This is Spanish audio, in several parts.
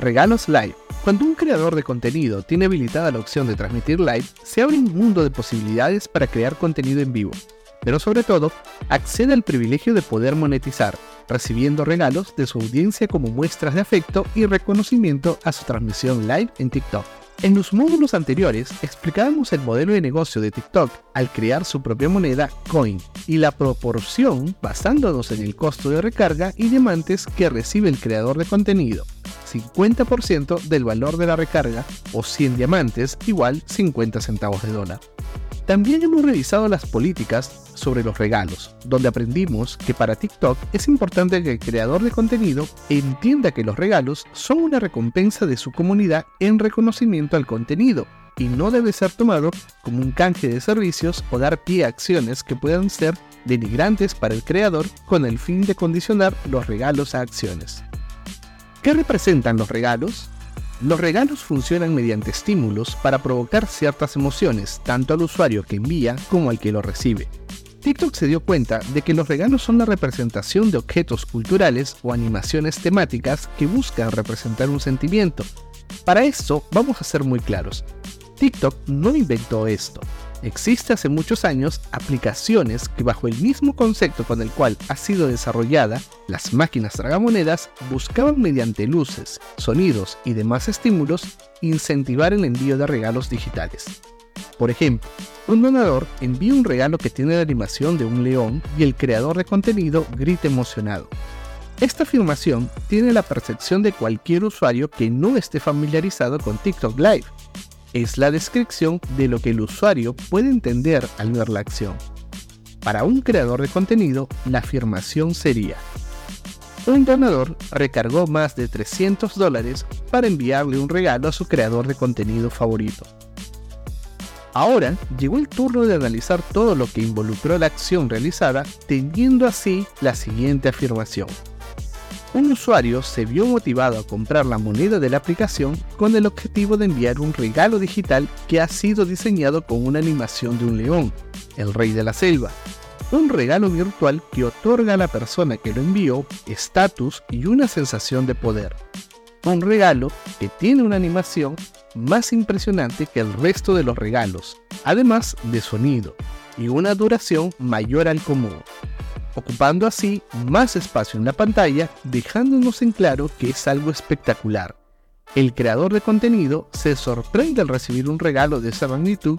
Regalos Live. Cuando un creador de contenido tiene habilitada la opción de transmitir live, se abre un mundo de posibilidades para crear contenido en vivo. Pero sobre todo, accede al privilegio de poder monetizar, recibiendo regalos de su audiencia como muestras de afecto y reconocimiento a su transmisión live en TikTok. En los módulos anteriores explicábamos el modelo de negocio de TikTok al crear su propia moneda Coin y la proporción basándonos en el costo de recarga y diamantes que recibe el creador de contenido. 50% del valor de la recarga o 100 diamantes igual 50 centavos de dólar. También hemos revisado las políticas sobre los regalos, donde aprendimos que para TikTok es importante que el creador de contenido entienda que los regalos son una recompensa de su comunidad en reconocimiento al contenido y no debe ser tomado como un canje de servicios o dar pie a acciones que puedan ser denigrantes para el creador con el fin de condicionar los regalos a acciones. ¿Qué representan los regalos? Los regalos funcionan mediante estímulos para provocar ciertas emociones, tanto al usuario que envía como al que lo recibe. TikTok se dio cuenta de que los regalos son la representación de objetos culturales o animaciones temáticas que buscan representar un sentimiento. Para esto, vamos a ser muy claros. TikTok no inventó esto. Existe hace muchos años aplicaciones que bajo el mismo concepto con el cual ha sido desarrollada, las máquinas tragamonedas buscaban mediante luces, sonidos y demás estímulos incentivar el envío de regalos digitales. Por ejemplo, un donador envía un regalo que tiene la animación de un león y el creador de contenido grita emocionado. Esta afirmación tiene la percepción de cualquier usuario que no esté familiarizado con TikTok Live, es la descripción de lo que el usuario puede entender al ver la acción. Para un creador de contenido, la afirmación sería, un donador recargó más de 300 dólares para enviarle un regalo a su creador de contenido favorito. Ahora llegó el turno de analizar todo lo que involucró la acción realizada, teniendo así la siguiente afirmación un usuario se vio motivado a comprar la moneda de la aplicación con el objetivo de enviar un regalo digital que ha sido diseñado con una animación de un león, el rey de la selva. Un regalo virtual que otorga a la persona que lo envió estatus y una sensación de poder. Un regalo que tiene una animación más impresionante que el resto de los regalos, además de sonido, y una duración mayor al común ocupando así más espacio en la pantalla, dejándonos en claro que es algo espectacular. El creador de contenido se sorprende al recibir un regalo de esa magnitud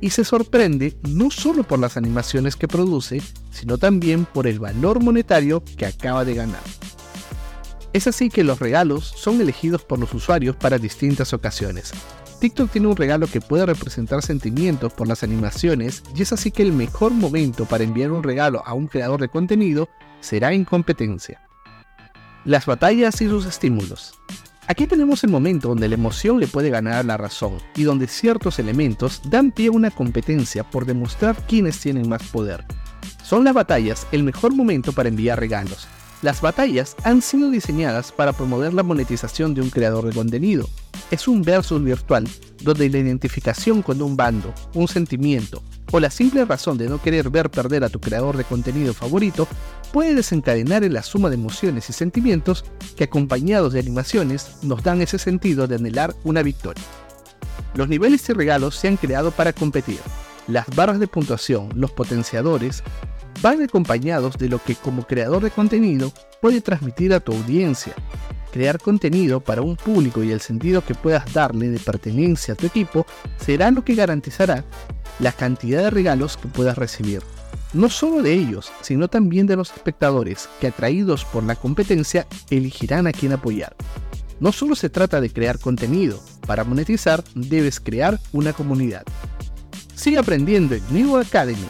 y se sorprende no solo por las animaciones que produce, sino también por el valor monetario que acaba de ganar. Es así que los regalos son elegidos por los usuarios para distintas ocasiones, TikTok tiene un regalo que puede representar sentimientos por las animaciones y es así que el mejor momento para enviar un regalo a un creador de contenido será en competencia. Las batallas y sus estímulos. Aquí tenemos el momento donde la emoción le puede ganar a la razón y donde ciertos elementos dan pie a una competencia por demostrar quiénes tienen más poder. Son las batallas el mejor momento para enviar regalos. Las batallas han sido diseñadas para promover la monetización de un creador de contenido, es un versus virtual donde la identificación con un bando, un sentimiento o la simple razón de no querer ver perder a tu creador de contenido favorito puede desencadenar en la suma de emociones y sentimientos que acompañados de animaciones nos dan ese sentido de anhelar una victoria. Los niveles y regalos se han creado para competir. Las barras de puntuación, los potenciadores, van acompañados de lo que como creador de contenido puede transmitir a tu audiencia, Crear contenido para un público y el sentido que puedas darle de pertenencia a tu equipo será lo que garantizará la cantidad de regalos que puedas recibir. No solo de ellos, sino también de los espectadores que atraídos por la competencia elegirán a quién apoyar. No solo se trata de crear contenido, para monetizar debes crear una comunidad. Sigue aprendiendo en New Academy